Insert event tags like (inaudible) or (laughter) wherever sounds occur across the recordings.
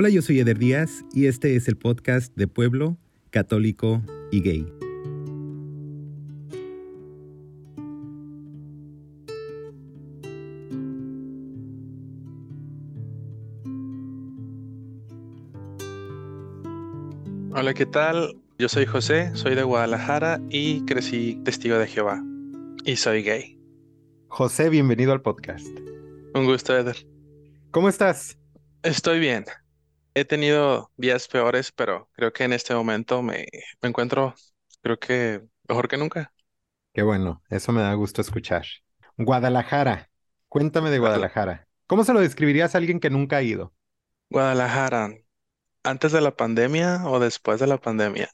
Hola, yo soy Eder Díaz y este es el podcast de Pueblo, Católico y Gay. Hola, ¿qué tal? Yo soy José, soy de Guadalajara y crecí testigo de Jehová. Y soy gay. José, bienvenido al podcast. Un gusto, Eder. ¿Cómo estás? Estoy bien. He tenido días peores, pero creo que en este momento me, me encuentro, creo que mejor que nunca. Qué bueno, eso me da gusto escuchar. Guadalajara, cuéntame de Guadala- Guadalajara. ¿Cómo se lo describirías a alguien que nunca ha ido? Guadalajara, ¿antes de la pandemia o después de la pandemia?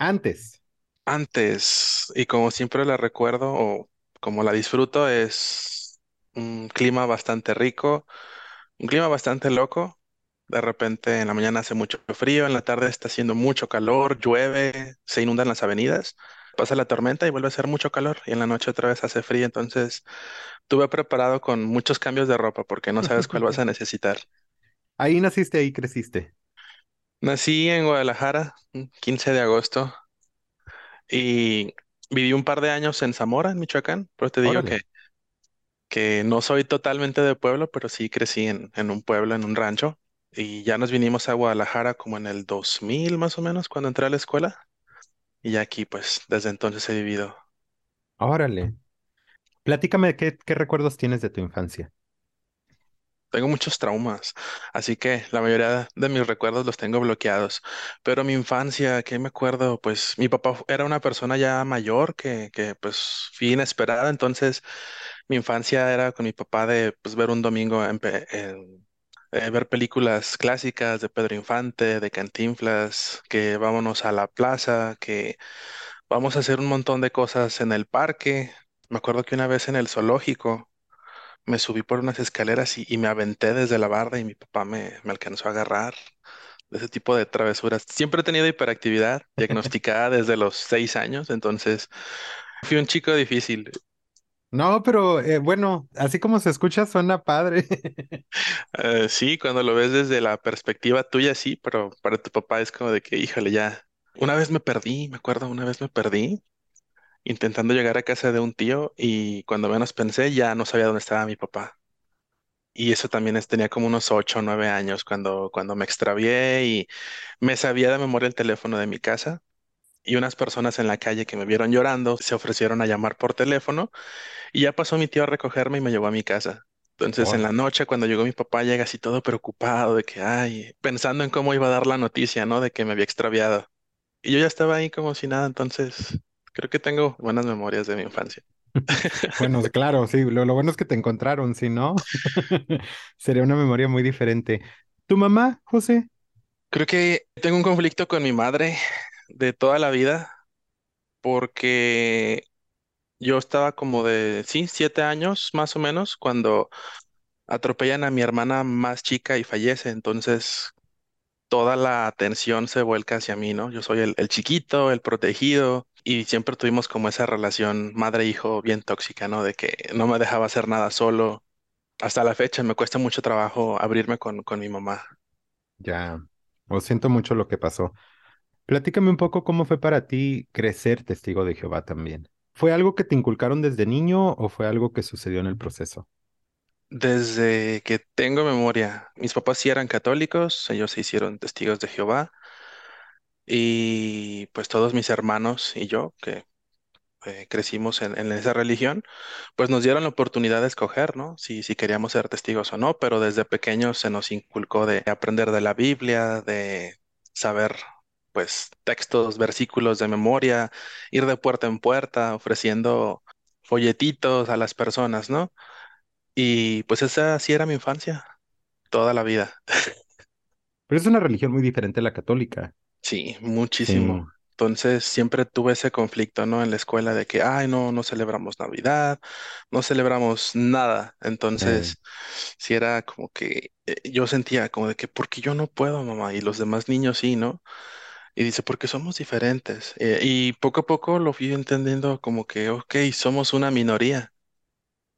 Antes. (laughs) Antes, y como siempre la recuerdo o como la disfruto, es un clima bastante rico, un clima bastante loco. De repente en la mañana hace mucho frío, en la tarde está haciendo mucho calor, llueve, se inundan las avenidas, pasa la tormenta y vuelve a hacer mucho calor y en la noche otra vez hace frío. Entonces tuve preparado con muchos cambios de ropa porque no sabes cuál vas a (laughs) necesitar. Ahí naciste, ahí creciste. Nací en Guadalajara, un 15 de agosto, y viví un par de años en Zamora, en Michoacán, pero te digo Órale. que, que no soy totalmente de pueblo, pero sí crecí en, en un pueblo, en un rancho, y ya nos vinimos a Guadalajara como en el 2000 más o menos, cuando entré a la escuela, y ya aquí pues desde entonces he vivido. Órale. Platícame qué, qué recuerdos tienes de tu infancia. Tengo muchos traumas, así que la mayoría de mis recuerdos los tengo bloqueados. Pero mi infancia, ¿qué me acuerdo? Pues mi papá era una persona ya mayor que, que pues fui inesperada, entonces mi infancia era con mi papá de pues ver un domingo en en- eh, ver películas clásicas de Pedro Infante, de Cantinflas, que vámonos a la plaza, que vamos a hacer un montón de cosas en el parque. Me acuerdo que una vez en el zoológico me subí por unas escaleras y, me aventé desde la barda y mi papá me, me alcanzó a agarrar de ese tipo de travesuras. Siempre he tenido hiperactividad diagnosticada desde los seis años, entonces fui un chico difícil. No, pero eh, bueno, así como se escucha, suena padre. (laughs) Eh, sí, cuando lo ves desde la perspectiva tuya, sí, pero para tu papá es como de que, híjole, ya. Una vez me perdí, me acuerdo, una vez me perdí intentando llegar a casa de un tío y cuando menos pensé ya no sabía dónde estaba mi papá. Y eso también es, tenía como unos ocho o nueve años cuando, cuando me extravié y me sabía de memoria el teléfono de mi casa. Y unas personas en la calle que me vieron llorando se ofrecieron a llamar por teléfono y ya pasó mi tío a recogerme y me llevó a mi casa. Entonces en la noche cuando llegó mi papá llega así todo preocupado de que, ay, pensando en cómo iba a dar la noticia, ¿no? De que me había extraviado. Y yo ya estaba ahí como si nada, entonces creo que tengo buenas memorias de mi infancia. (laughs) (laughs) Bueno, claro, sí, lo, lo bueno es que te encontraron, si no, (laughs) sería una memoria muy diferente. ¿Tu mamá, José? Creo que tengo un conflicto con mi madre de toda la vida porque yo estaba como de, sí, siete años más o menos cuando atropellan a mi hermana más chica y fallece. Entonces toda la atención se vuelca hacia mí, ¿no? Yo soy el, el chiquito, el protegido y siempre tuvimos como esa relación madre-hijo bien tóxica, ¿no? De que no me dejaba hacer nada solo. Hasta la fecha me cuesta mucho trabajo abrirme con, con mi mamá. Ya, lo siento mucho lo que pasó. Platícame un poco cómo fue para ti crecer testigo de Jehová también. ¿Fue algo que te inculcaron desde niño o fue algo que sucedió en el proceso? Desde que tengo memoria, mis papás sí eran católicos, ellos se hicieron testigos de Jehová y pues todos mis hermanos y yo, que eh, crecimos en, esa religión, pues nos dieron la oportunidad de escoger, ¿no? Si, si queríamos ser testigos o no, pero desde pequeños se nos inculcó de aprender de la Biblia, de saber, pues, textos, versículos de memoria, ir de puerta en puerta ofreciendo folletitos a las personas, ¿no? Y pues esa sí era mi infancia, toda la vida. Pero es una religión muy diferente a la católica. Sí, muchísimo. Sí, Entonces siempre tuve ese conflicto, ¿no? En la escuela de que, ay, no, no celebramos Navidad, no celebramos nada. eh, Entonces, sí era como que eh, yo sentía como de que, ¿por qué yo no puedo, mamá? Y los demás niños sí, ¿no? Y dice, porque somos diferentes. Eh, y poco a poco lo fui entendiendo como que, ok, somos una minoría.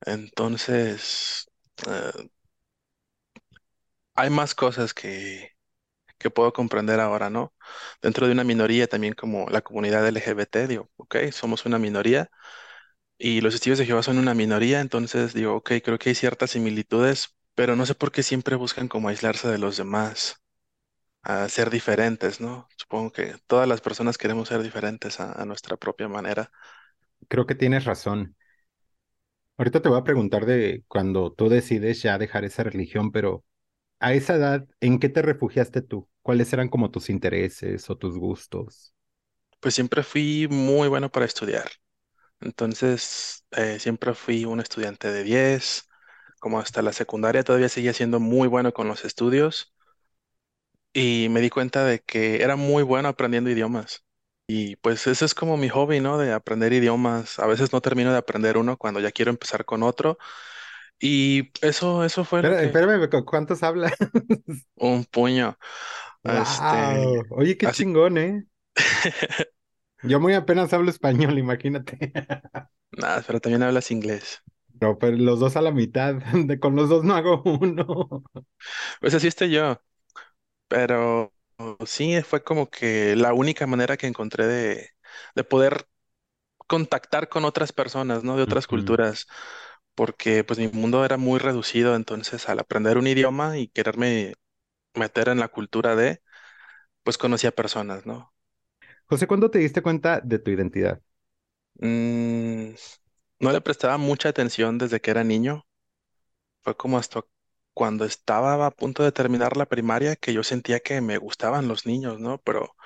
Entonces, eh, hay más cosas que, que puedo comprender ahora, ¿no? Dentro de una minoría también como la comunidad LGBT, digo, ok, somos una minoría y los testigos de Jehová son una minoría, entonces digo, ok, creo que hay ciertas similitudes, pero no sé por qué siempre buscan como aislarse de los demás, a ser diferentes, ¿no? Supongo que todas las personas queremos ser diferentes a, a nuestra propia manera. Creo que tienes razón. Ahorita te voy a preguntar de cuando tú decides ya dejar esa religión, pero a esa edad, ¿en qué te refugiaste tú? ¿Cuáles eran como tus intereses o tus gustos? Pues siempre fui muy bueno para estudiar, entonces eh, siempre fui un estudiante de 10, como hasta la secundaria todavía seguía siendo muy bueno con los estudios. Y me di cuenta de que era muy bueno aprendiendo idiomas. Y pues ese es como mi hobby, ¿no? De aprender idiomas. A veces no termino de aprender uno cuando ya quiero empezar con otro. Y eso, eso fue lo Espera, que, espérame, ¿cu- ¿cuántos hablas? (laughs) un puño. Este, ¡Wow! Oye, qué así, chingón, ¿eh? (laughs) Yo muy apenas hablo español, imagínate. nada, pero también hablas inglés. No, pero los dos a la mitad, (laughs) de con los dos no hago uno. Pues así estoy yo. Pero sí, fue como que la única manera que encontré de, de poder contactar con otras personas, ¿no? De otras Ujú. culturas. porque pues mi mundo era muy reducido, entonces al aprender un idioma y quererme meter en la cultura de, pues conocía personas, ¿no? José, ¿cuándo te diste cuenta de tu identidad? Mm, no le prestaba mucha atención desde que era niño, fue como hasta cuando estaba a punto de terminar la primaria que yo sentía que me gustaban los niños, ¿no? Pero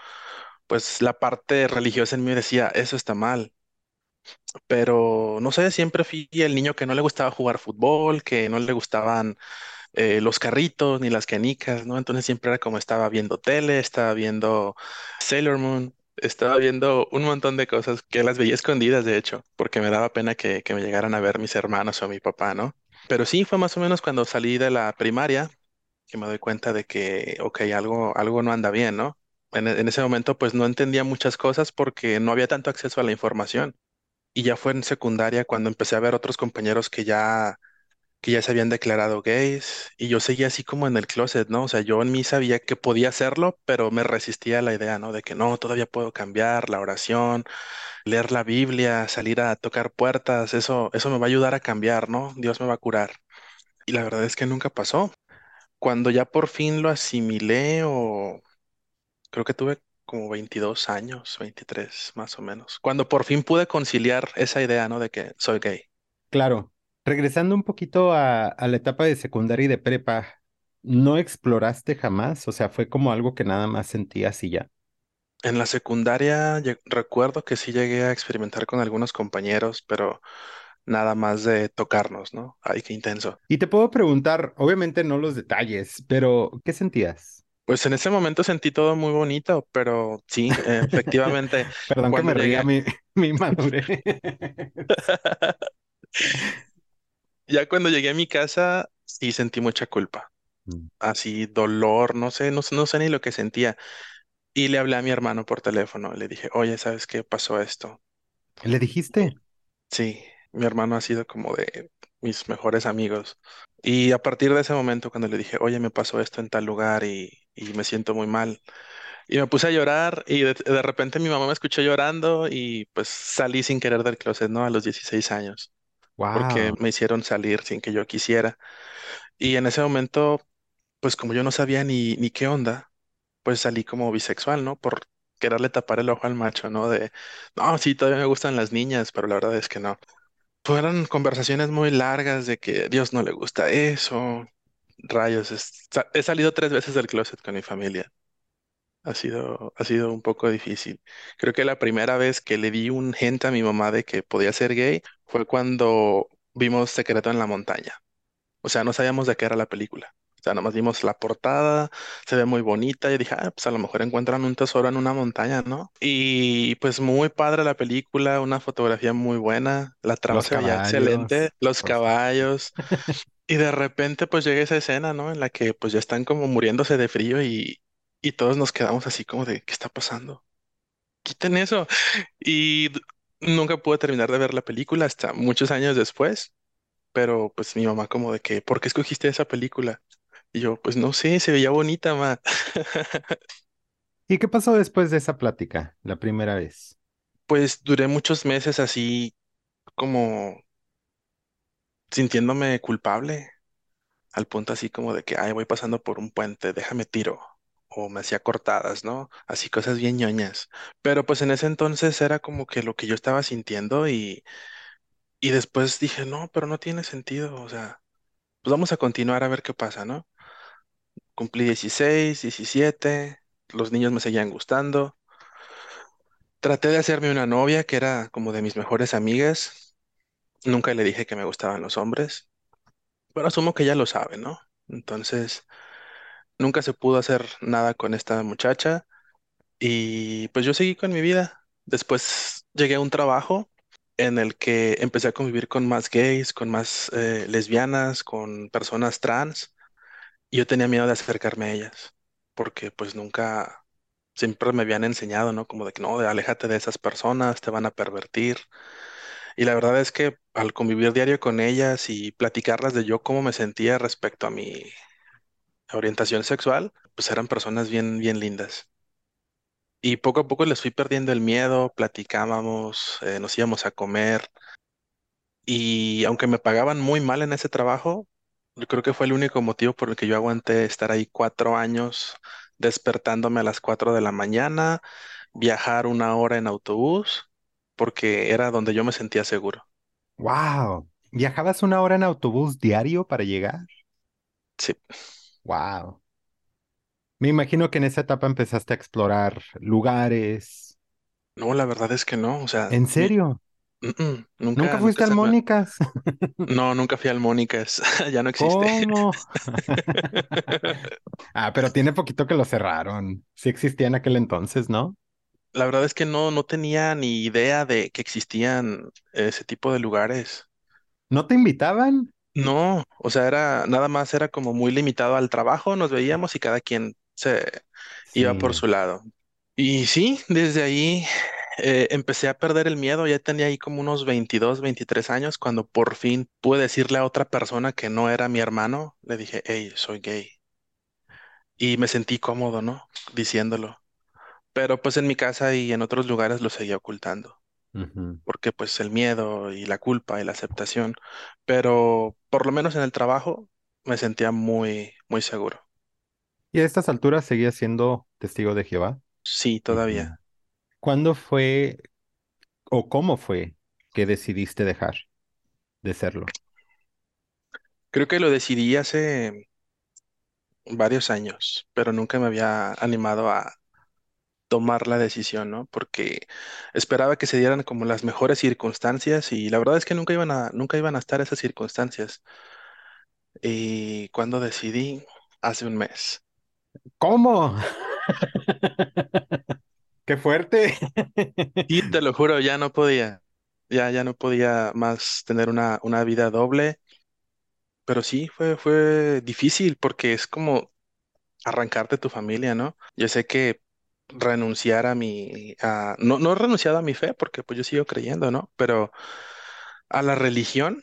pues la parte religiosa en mí decía, eso está mal. Pero no sé, siempre fui el niño que no le gustaba jugar fútbol, que no le gustaban eh, los carritos ni las canicas, ¿no? Entonces siempre era como estaba viendo tele, estaba viendo Sailor Moon, estaba viendo un montón de cosas que las veía escondidas, de hecho, porque me daba pena que, que me llegaran a ver mis hermanos o mi papá, ¿no? Pero sí, fue más o menos cuando salí de la primaria que me doy cuenta de que, ok, algo, algo no anda bien, ¿no? En, en ese momento, pues no entendía muchas cosas porque no había tanto acceso a la información. Y ya fue en secundaria cuando empecé a ver otros compañeros que ya que ya se habían declarado gays y yo seguía así como en el closet, ¿no? O sea, yo en mí sabía que podía hacerlo, pero me resistía a la idea, ¿no? De que no, todavía puedo cambiar la oración, leer la Biblia, salir a tocar puertas, eso, eso me va a ayudar a cambiar, ¿no? Dios me va a curar. Y la verdad es que nunca pasó. Cuando ya por fin lo asimilé o creo que tuve como 22 años, 23 más o menos, cuando por fin pude conciliar esa idea, ¿no? De que soy gay. Claro, regresando un poquito a, a la etapa de secundaria y de prepa, ¿no exploraste jamás? O sea, fue como algo que nada más sentías y ya. En la secundaria recuerdo que sí llegué a experimentar con algunos compañeros, pero nada más de tocarnos, ¿no? Ay, qué intenso. Y te puedo preguntar, obviamente no los detalles, pero ¿qué sentías? Pues en ese momento sentí todo muy bonito, pero sí, efectivamente, (laughs) Perdón que me ría llegué, mi, (laughs) mi madurez. (laughs) ya cuando llegué a mi casa, sí sentí mucha culpa, Mm. así dolor, no sé, no, sé- no sé ni lo que sentía. Y le hablé a mi hermano por teléfono, le dije, oye, ¿sabes qué pasó esto? ¿Le dijiste? Sí, mi hermano ha sido como de mis mejores amigos. Y a partir de ese momento, cuando le dije, oye, me pasó esto en tal lugar y, y me siento muy mal, y me puse a llorar y de, de repente mi mamá me escuchó llorando y pues salí sin querer del closet, ¿no? A los 16 años, porque Wow, me hicieron salir sin que yo quisiera. Y en ese momento, pues como yo no sabía ni, ni qué onda, pues salí como bisexual, ¿no? Por quererle tapar el ojo al macho, ¿no? De, no, sí, todavía me gustan las niñas, pero la verdad es que no. Fueron conversaciones muy largas de que Dios no le gusta eso. Rayos, es- sa- he salido tres veces del closet con mi familia. Ha sido, ha sido un poco difícil. Creo que la primera vez que le di un hint a mi mamá de que podía ser gay fue cuando vimos Secreto en la Montaña. O sea, no sabíamos de qué era la película. O sea, nomás vimos la portada, se ve muy bonita y dije, ah, pues a lo mejor encuentran un tesoro en una montaña, ¿no? Y pues muy padre la película, una fotografía muy buena, la trama se veía excelente, los por caballos. (laughs) Y de repente pues llega esa escena, ¿no? En la que pues ya están como muriéndose de frío y, y todos nos quedamos así como de, ¿qué está pasando? Quiten eso. Y nunca pude terminar de ver la película hasta muchos años después, pero pues mi mamá como de que, ¿por qué escogiste esa película? Y yo, pues no sé, se veía bonita, ma. ¿Y qué pasó después de esa plática, la primera vez? Pues duré muchos meses así como sintiéndome culpable, al punto así como de que, ay, voy pasando por un puente, déjame tiro. O me hacía cortadas, ¿no? Así cosas bien ñoñas. Pero pues en ese entonces era como que lo que yo estaba sintiendo y, y después dije, no, pero no tiene sentido. O sea, pues vamos a continuar a ver qué pasa, ¿no? Cumplí 16, 17, los niños me seguían gustando. Traté de hacerme una novia que era como de mis mejores amigas. Nunca le dije que me gustaban los hombres, pero asumo que ya lo sabe, ¿no? Entonces, nunca se pudo hacer nada con esta muchacha y pues yo seguí con mi vida. Después llegué a un trabajo en el que empecé a convivir con más gays, con más eh, lesbianas, con personas trans y yo tenía miedo de acercarme a ellas porque pues nunca, siempre me habían enseñado, ¿no? Como de que no, de aléjate de esas personas, te van a pervertir. Y la verdad es que al convivir diario con ellas y platicarlas de yo cómo me sentía respecto a mi orientación sexual, pues eran personas bien, bien lindas. Y poco a poco les fui perdiendo el miedo, platicábamos, eh, nos íbamos a comer. Y aunque me pagaban muy mal en ese trabajo, yo creo que fue el único motivo por el que yo aguanté estar ahí cuatro años despertándome a las cuatro de la mañana, viajar una hora en autobús, porque era donde yo me sentía seguro. ¡Wow! ¿Viajabas una hora en autobús diario para llegar? Sí. ¡Wow! Me imagino que en esa etapa empezaste a explorar lugares. No, la verdad es que no, o sea, ¿En serio? ¿Nunca nunca, nunca fuiste al. Mónicas? No, nunca fui al Mónicas, (laughs) ya no existe. ¿Cómo? (laughs) Ah, pero tiene poquito que lo cerraron. Sí existía en aquel entonces, ¿no? La verdad es que no, no tenía ni idea de que existían ese tipo de lugares. ¿No te invitaban? No, o sea, era nada más era como muy limitado al trabajo, nos veíamos y cada quien se iba por Sí. su lado. Y sí, desde ahí eh, empecé a perder el miedo, ya tenía ahí como unos 22, 23 años, cuando por fin pude decirle a otra persona que no era mi hermano, le dije, hey, soy gay. Y me sentí cómodo, ¿no? Diciéndolo. Pero pues en mi casa y en otros lugares lo seguía ocultando. Porque pues el miedo y la culpa y la aceptación, pero por lo menos en el trabajo me sentía muy, muy seguro. ¿Y a estas alturas seguías siendo testigo de Jehová? Sí, todavía. ¿Cuándo fue o cómo fue que decidiste dejar de serlo? Creo que lo decidí hace varios años, pero nunca me había animado a tomar la decisión, ¿no? Porque esperaba que se dieran como las mejores circunstancias y la verdad es que nunca iban a, nunca iban a estar esas circunstancias. Y cuando decidí, hace un mes. ¿Cómo? (laughs) ¡Qué fuerte! Y te lo juro, ya no podía. Ya, ya no podía más tener una, una vida doble, pero sí fue, fue difícil porque es como arrancarte tu familia, ¿no? Yo sé que renunciar a mi, a, no, no he renunciado a mi fe porque pues yo sigo creyendo, ¿no? Pero a la religión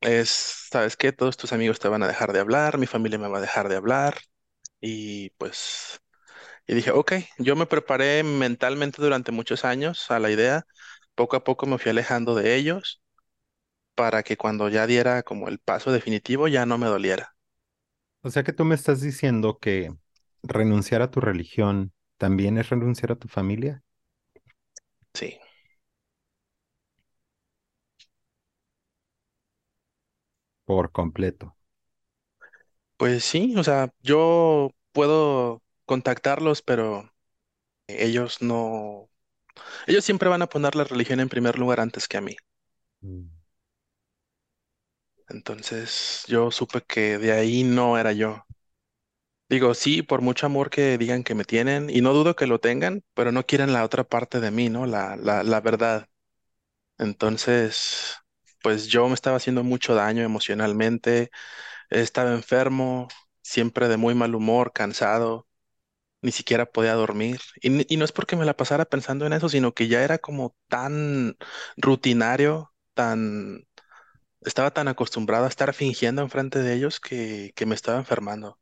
es, ¿sabes qué? Todos tus amigos te van a dejar de hablar, mi familia me va a dejar de hablar y pues, y dije, ok, yo me preparé mentalmente durante muchos años a la idea, poco a poco me fui alejando de ellos para que cuando ya diera como el paso definitivo ya no me doliera. O sea que tú me estás diciendo que renunciar a tu religión también es renunciar a tu familia Sí, por completo. pues sí, o sea, yo puedo contactarlos, pero ellos no, ellos siempre van a poner la religión en primer lugar antes que a mí. Mm. Entonces yo supe que de ahí no era yo. Digo, sí, por mucho amor que digan que me tienen, y no dudo que lo tengan, pero no quieren la otra parte de mí, ¿no? La, la, verdad. Entonces, pues yo me estaba haciendo mucho daño emocionalmente Estaba enfermo, siempre de muy mal humor, cansado, ni siquiera podía dormir. Y, y no es porque me la pasara pensando en eso, sino que ya era como tan rutinario, tan, estaba tan acostumbrado a estar fingiendo enfrente de ellos que, que me estaba enfermando.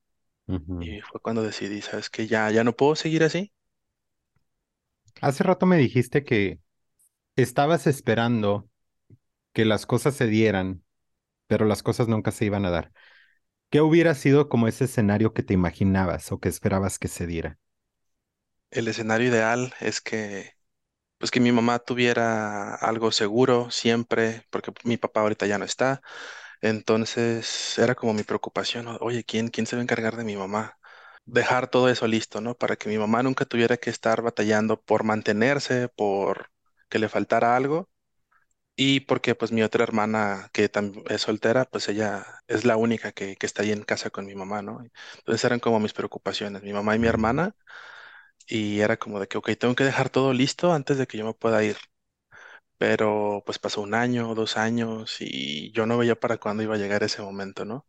Ujú. Y fue cuando decidí, ¿sabes qué? Ya, ya no puedo seguir así. Hace rato me dijiste que estabas esperando que las cosas se dieran, pero las cosas nunca se iban a dar. ¿Qué hubiera sido como ese escenario que te imaginabas o que esperabas que se diera? El escenario ideal es que, pues que mi mamá tuviera algo seguro siempre, porque mi papá ahorita ya no está. Entonces era como mi preocupación, ¿no? Oye, ¿quién, quién se va a encargar de mi mamá? Dejar todo eso listo, ¿no? Para que mi mamá nunca tuviera que estar batallando por mantenerse, por que le faltara algo. Y porque pues mi otra hermana, que también es soltera, pues ella es la única que, que está ahí en casa con mi mamá, ¿no? Entonces eran como mis preocupaciones, mi mamá y mi hermana, y era como de que, ok, tengo que dejar todo listo antes de que yo me pueda ir. Pero pues pasó un año, dos años, y yo no veía para cuándo iba a llegar ese momento, ¿no?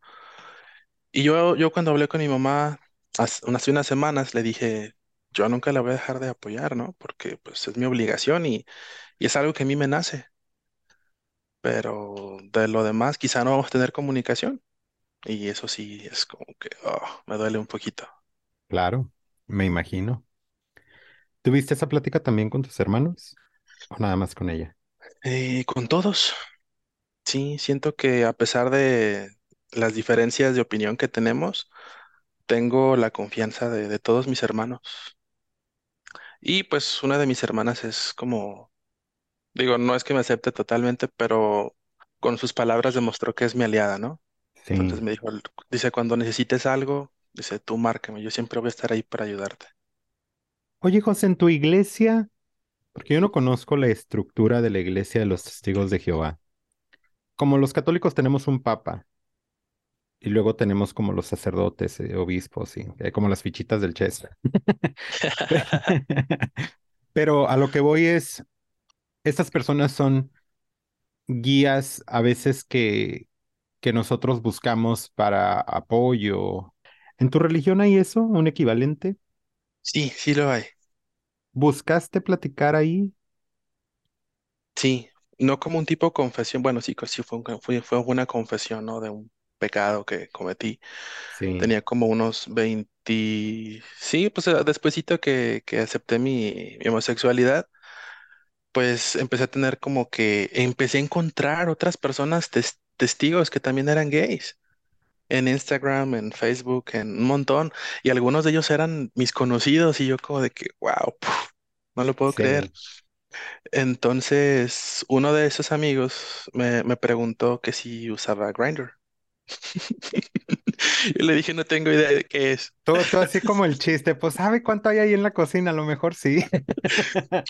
Y yo, yo cuando hablé con mi mamá hace unas, semanas, le dije, yo nunca la voy a dejar de apoyar, ¿no? Porque pues es mi obligación y, y es algo que a mí me nace. Pero de lo demás, quizá no vamos a tener comunicación. Y eso sí es como que ah, me duele un poquito. claro, me imagino. ¿Tuviste esa plática también con tus hermanos o nada más con ella? Eh, con todos, sí, siento que a pesar de las diferencias de opinión que tenemos, tengo la confianza de, de todos mis hermanos. Y pues una de mis hermanas es como, digo, no es que me acepte totalmente, pero con sus palabras demostró que es mi aliada, ¿no? Entonces Sí. me dijo, dice, cuando necesites algo, dice, tú márcame, yo siempre voy a estar ahí para ayudarte. Oye, José, en tu iglesia, porque yo no conozco la estructura de la iglesia de los testigos de Jehová. Como los católicos tenemos un papa y luego tenemos como los sacerdotes, eh, obispos y eh, como las fichitas del chess. (laughs) Pero a lo que voy es, estas personas son guías a veces que, que nosotros buscamos para apoyo. ¿En tu religión hay eso, un equivalente? Sí, sí lo hay. ¿Buscaste platicar ahí? Sí, no como un tipo de confesión, bueno, sí, sí fue, un- fue, fue una confesión, ¿no? De un pecado que cometí. Sí, Tenía como unos 20, sí, pues eh, despuesito que, que acepté mi, mi homosexualidad, pues empecé a tener como que, empecé a encontrar otras personas, tes- testigos que también eran gays. En Instagram, en Facebook, en un montón, y algunos de ellos eran mis conocidos, y yo como de que, wow, no lo puedo creer. sí. Entonces, uno de esos amigos me, me preguntó que si usaba Grindr. (laughs) Y le dije, no tengo idea de qué es. Todo, todo así (laughs) como el chiste, pues ¿sabe cuánto hay ahí en la cocina? A lo mejor sí.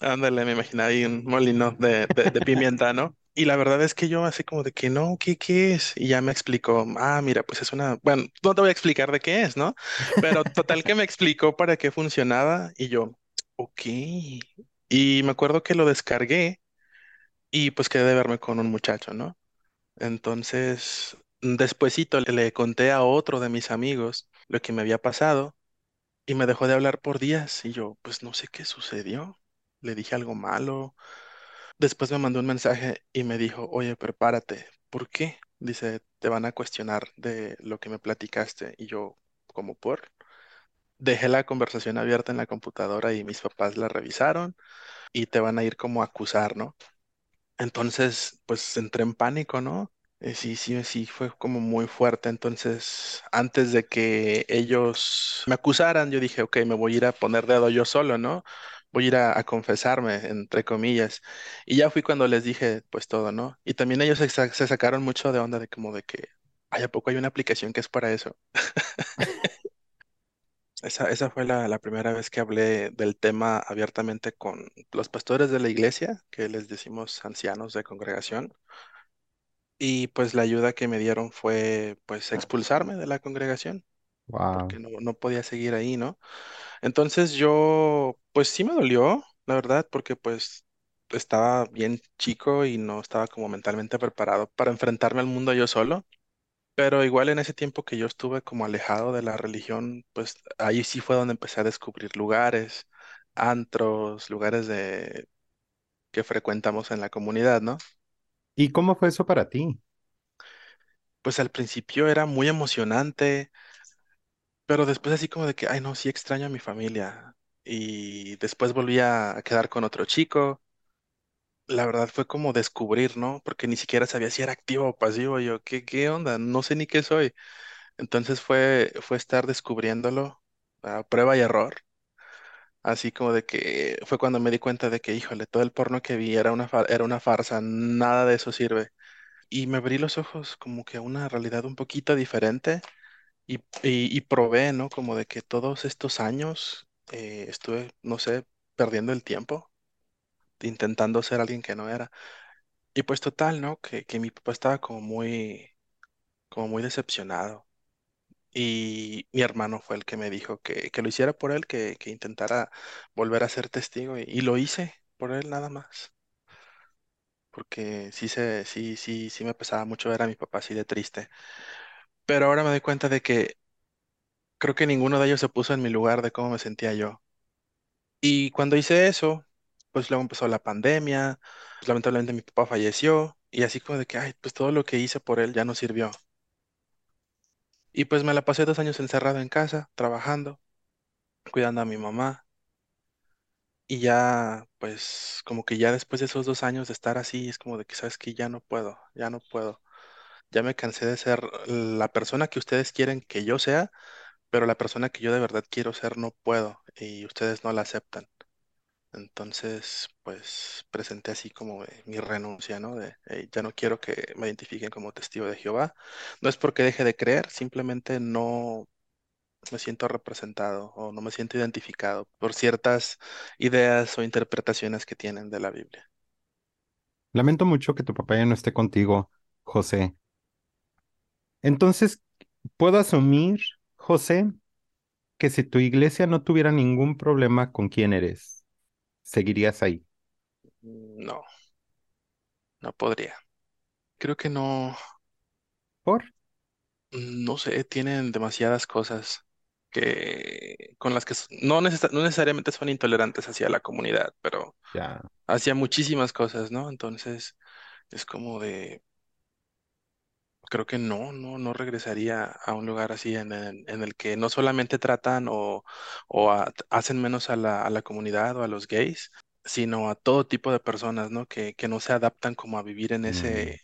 Ándale, me imaginaba ahí un molino de, de, de pimienta, ¿no? Y la verdad es que yo así como de que no, ¿qué, es? Y ya me explicó, ah, mira, pues es una, bueno, no te voy a explicar de qué es, ¿no? Pero total que me explicó para qué funcionaba y yo, ok. Y me acuerdo que lo descargué y pues quedé de verme con un muchacho, ¿no? Entonces, despuesito le conté a otro de mis amigos lo que me había pasado y me dejó de hablar por días y yo, pues no sé qué sucedió. Le dije algo malo. Después me mandó un mensaje y me dijo, oye, prepárate. ¿Por qué? Dice, te van a cuestionar de lo que me platicaste. Y yo, como por? Dejé la conversación abierta en la computadora y mis papás la revisaron y te van a ir como a acusar, ¿no? Entonces, pues entré en pánico, ¿no? Eh, sí, sí, sí, fue como muy fuerte. Entonces, antes de que ellos me acusaran, yo dije, ok, me voy a ir a poner dedo yo solo, ¿no? Voy a ir a, a confesarme, entre comillas. Y ya fui cuando les dije, pues todo, ¿no? Y también ellos se, se sacaron mucho de onda de como de que, ay, ¿a poco hay una aplicación que es para eso? (laughs) Esa, esa fue la, la primera vez que hablé del tema abiertamente con los pastores de la iglesia, que les decimos ancianos de congregación. Y pues la ayuda que me dieron fue pues expulsarme de la congregación, Wow. porque no, no podía seguir ahí, ¿no? Entonces yo pues sí me dolió, la verdad, porque pues estaba bien chico y no estaba como mentalmente preparado para enfrentarme al mundo yo solo. Pero igual en ese tiempo que yo estuve como alejado de la religión, pues ahí sí fue donde empecé a descubrir lugares, antros, lugares de que frecuentamos en la comunidad, ¿no? ¿Y cómo fue eso para ti? Pues al principio era muy emocionante pero después así como de que, ay no, sí extraño a mi familia. Y después volví a quedar con otro chico. La verdad fue como descubrir, ¿no? Porque ni siquiera sabía si era activo o pasivo. Yo, ¿qué, qué onda? No sé ni qué soy. Entonces fue, fue estar descubriéndolo a prueba y error. Así como de que fue cuando me di cuenta de que, híjole, todo el porno que vi era una, era una farsa, nada de eso sirve. Y me abrí los ojos como que a una realidad un poquito diferente y, y, y probé, ¿no? Como de que todos estos años eh, estuve, no sé, perdiendo el tiempo, intentando ser alguien que no era. Y pues total, ¿no? Que, que mi papá estaba como muy, como muy decepcionado. Y mi hermano fue el que me dijo que, que lo hiciera por él, que, que intentara volver a ser testigo. Y, lo hice por él nada más. Porque sí se, sí, sí, sí me pesaba mucho ver a mi papá así de triste. Pero ahora me doy cuenta de que creo que ninguno de ellos se puso en mi lugar de cómo me sentía yo. Y cuando hice eso, pues luego empezó la pandemia, pues lamentablemente mi papá falleció. Y así como de que, ay, pues todo lo que hice por él ya no sirvió. Y pues me la pasé dos años encerrado en casa, trabajando, cuidando a mi mamá. Y ya, pues, como que ya después de esos dos años de estar así, es como de que, sabes que ya no puedo, ya no puedo. Ya me cansé de ser la persona que ustedes quieren que yo sea, pero la persona que yo de verdad quiero ser no puedo y ustedes no la aceptan. Entonces, pues, presenté así como eh, mi renuncia, ¿no? De, "Hey, ya no quiero que me identifiquen como testigo de Jehová. No es porque deje de creer, simplemente no me siento representado o no me siento identificado por ciertas ideas o interpretaciones que tienen de la Biblia. Lamento mucho que tu papá ya no esté contigo, José. Entonces, puedo asumir, José, que si tu iglesia no tuviera ningún problema con quién eres, seguirías ahí. No, no podría. Creo que no, ¿Por? no sé, tienen demasiadas cosas que con las que no, necesa- no necesariamente son intolerantes hacia la comunidad, pero Ya. hacia muchísimas cosas, ¿no? Entonces es como de, creo que no, no, no regresaría a un lugar así en el, en el que no solamente tratan o, o a- hacen menos a la, a la comunidad o a los gays, sino a todo tipo de personas, ¿no? Que, que no se adaptan como a vivir en Mm. ese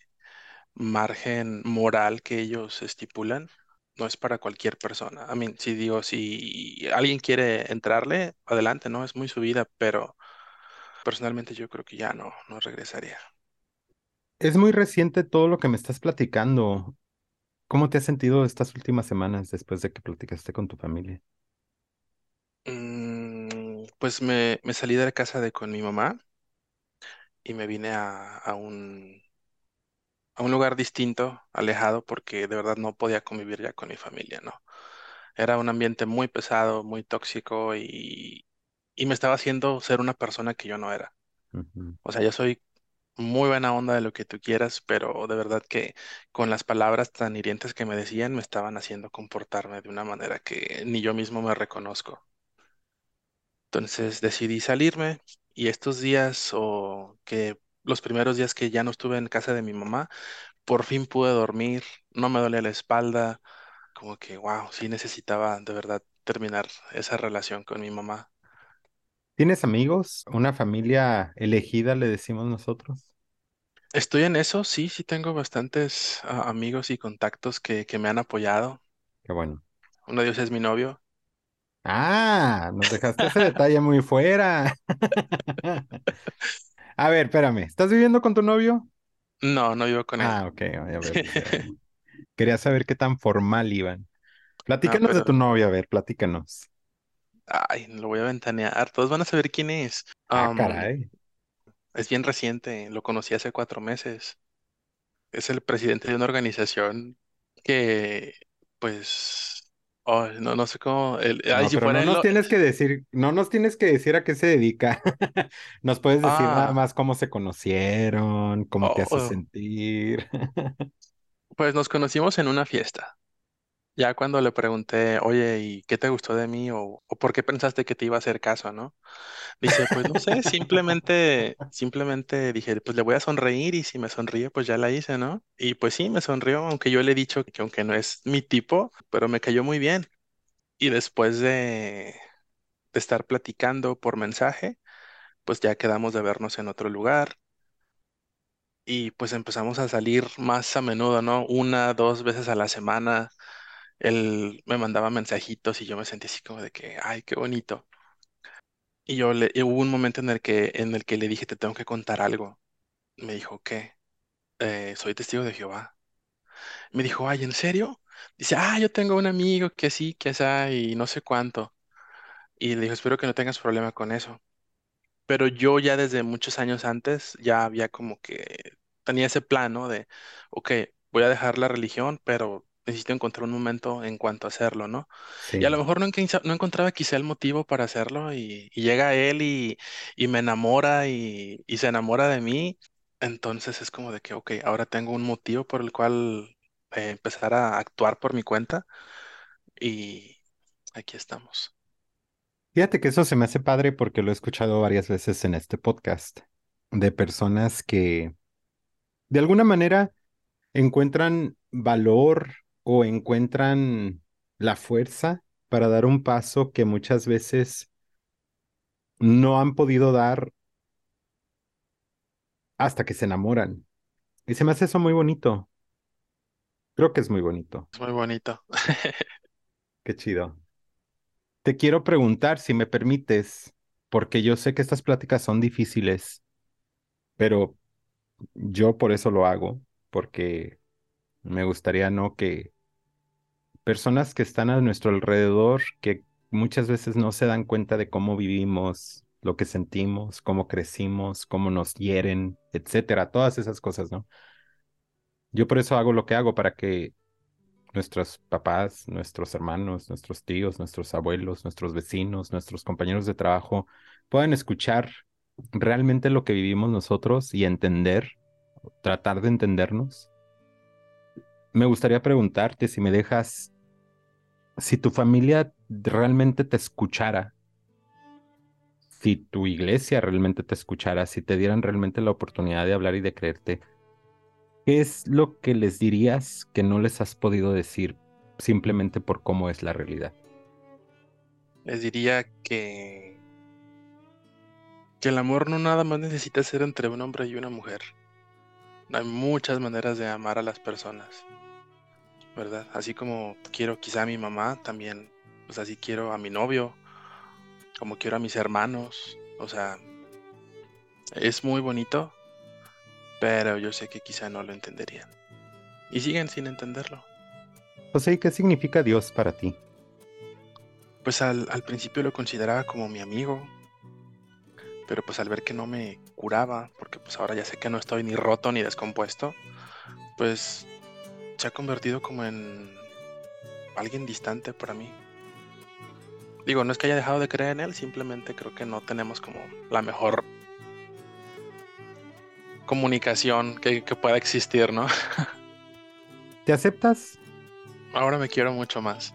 margen moral que ellos estipulan. No es para cualquier persona. A mí, si digo, si alguien quiere entrarle, adelante, ¿no? Es muy su vida, pero personalmente yo creo que ya no, no regresaría. Es muy reciente todo lo que me estás platicando. ¿Cómo te has sentido estas últimas semanas después de que platicaste con tu familia? Mm, pues me, me salí de la casa de con mi mamá y me vine a, a un, a un lugar distinto, alejado, porque de verdad no podía convivir ya con mi familia, ¿no? Era un ambiente muy pesado, muy tóxico y, y me estaba haciendo ser una persona que yo no era. O sea, yo soy muy buena onda de lo que tú quieras, pero de verdad que con las palabras tan hirientes que me decían me estaban haciendo comportarme de una manera que ni yo mismo me reconozco. Entonces decidí salirme y estos días o que los primeros días que ya no estuve en casa de mi mamá, por fin pude dormir, no me dolía la espalda, como que, wow, sí necesitaba de verdad terminar esa relación con mi mamá. ¿Tienes amigos? ¿Una familia elegida, le decimos nosotros? Estoy en eso, sí, sí tengo bastantes ah, amigos y contactos que, que me han apoyado. Qué bueno. Uno de ellos es mi novio. Ah, nos dejaste ese (laughs) detalle muy fuera. (laughs) A ver, espérame. ¿Estás viviendo con tu novio? No, no vivo con él. Ah, ok. A ver. (laughs) Quería saber qué tan formal iban. No, Platícanos de tu novio, a ver, platícanos. Ay, lo voy a ventanear. Todos van a saber quién es. Ah, caray. es bien reciente, lo conocí hace cuatro meses. Es el presidente de una organización que, pues, ay, no, no sé cómo. el- ay, No, si pero no nos lo- tienes que decir, no nos tienes que decir a qué se dedica. (laughs) Nos puedes decir nada ah, más cómo se conocieron, cómo te hace oh, sentir. (laughs) pues nos conocimos en una fiesta. Ya cuando le pregunté, oye, ¿y qué te gustó de mí? O, o por qué pensaste que te iba a hacer caso, ¿no? Dice, pues no sé, simplemente, simplemente dije, pues le voy a sonreír y si me sonríe, pues ya la hice, ¿no? Y pues sí, me sonrió, aunque yo le he dicho que aunque no es mi tipo, pero me cayó muy bien. Y después de, de estar platicando por mensaje, pues ya quedamos de vernos en otro lugar y pues empezamos a salir más a menudo, ¿no? Una, dos veces a la semana. Él me mandaba mensajitos y yo me sentí así como de que, ay, qué bonito. Y yo le, hubo un momento en el que, en el que le dije, te tengo que contar algo. Me dijo, ¿qué? "Eh, soy testigo de Jehová. Me dijo, ay, ¿en serio? Dice, ah, yo tengo un amigo que sí, que así, y no sé cuánto. Y le dijo, espero que no tengas problema con eso. Pero yo ya desde muchos años antes ya había como que tenía ese plan, ¿no? De, ok, voy a dejar la religión, pero necesito encontrar un momento en cuanto a hacerlo, ¿no? Y a lo mejor no, no encontraba quizá el motivo para hacerlo y, y llega él y, y me enamora y, y se enamora de mí. Entonces es como de que, ok, ahora tengo un motivo por el cual eh, empezar a actuar por mi cuenta y aquí estamos. Fíjate que eso se me hace padre porque lo he escuchado varias veces en este podcast de personas que de alguna manera encuentran valor o encuentran la fuerza para dar un paso que muchas veces no han podido dar hasta que se enamoran. Y se me hace eso muy bonito. Creo que es muy bonito. Es muy bonito. (laughs) Qué chido. Te quiero preguntar si me permites, porque yo sé que estas pláticas son difíciles, pero yo por eso lo hago, porque me gustaría no que personas que están a nuestro alrededor, que muchas veces no se dan cuenta de cómo vivimos, lo que sentimos, cómo crecimos, cómo nos hieren, etcétera, todas esas cosas, ¿no? Yo por eso hago lo que hago, para que nuestros papás, nuestros hermanos, nuestros tíos, nuestros abuelos, nuestros vecinos, nuestros compañeros de trabajo puedan escuchar realmente lo que vivimos nosotros y entender, tratar de entendernos. Me gustaría preguntarte si me dejas, si tu familia realmente te escuchara, si tu iglesia realmente te escuchara, si te dieran realmente la oportunidad de hablar y de creerte, ¿qué es lo que les dirías que no les has podido decir simplemente por cómo es la realidad? Les diría que, que el amor no nada más necesita ser entre un hombre y una mujer. Hay muchas maneras de amar a las personas, ¿verdad? Así como quiero quizá a mi mamá, también, pues así quiero a mi novio, como quiero a mis hermanos. O sea, es muy bonito, pero yo sé que quizá no lo entenderían. Y siguen sin entenderlo. José, ¿y qué significa Dios para ti? Pues al, al principio lo consideraba como mi amigo, pero pues al ver que no me curaba, porque pues ahora ya sé que no estoy ni roto ni descompuesto, pues se ha convertido como en alguien distante para mí. Digo, no es que haya dejado de creer en él, simplemente creo que no tenemos como la mejor comunicación que, que pueda existir, ¿no? (laughs) ¿Te aceptas? Ahora me quiero mucho más.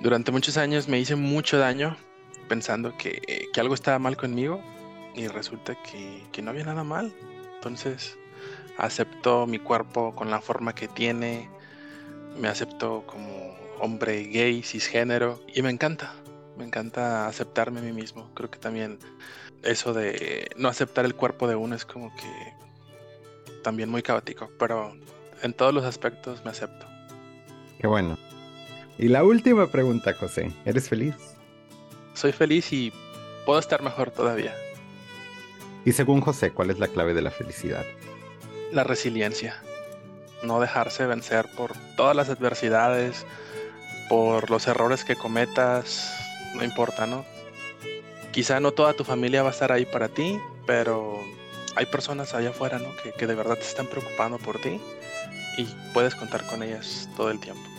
Durante muchos años me hice mucho daño pensando que, que algo estaba mal conmigo y resulta que, que no había nada mal. Entonces acepto mi cuerpo con la forma que tiene, me acepto como hombre gay, cisgénero y me encanta. Me encanta aceptarme a mí mismo. Creo que también eso de no aceptar el cuerpo de uno es como que también muy caótico, pero en todos los aspectos me acepto. Qué bueno. Y la última pregunta, José. ¿Eres feliz? Soy feliz y puedo estar mejor todavía. Y según José, ¿cuál es la clave de la felicidad? La resiliencia. No dejarse vencer por todas las adversidades, por los errores que cometas, no importa, ¿no? Quizá no toda tu familia va a estar ahí para ti, pero hay personas allá afuera, ¿no? Que, que de verdad te están preocupando por ti y puedes contar con ellas todo el tiempo.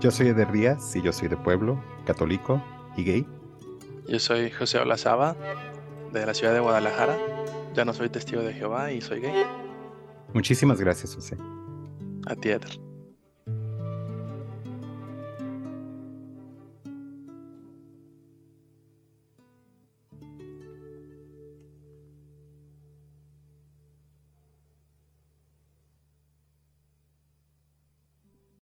Yo soy Eder Díaz y yo soy de pueblo, católico y gay. Yo soy José Olazaba, de la ciudad de Guadalajara. Ya no soy testigo de Jehová y soy gay. Muchísimas gracias, José. A ti, Eder.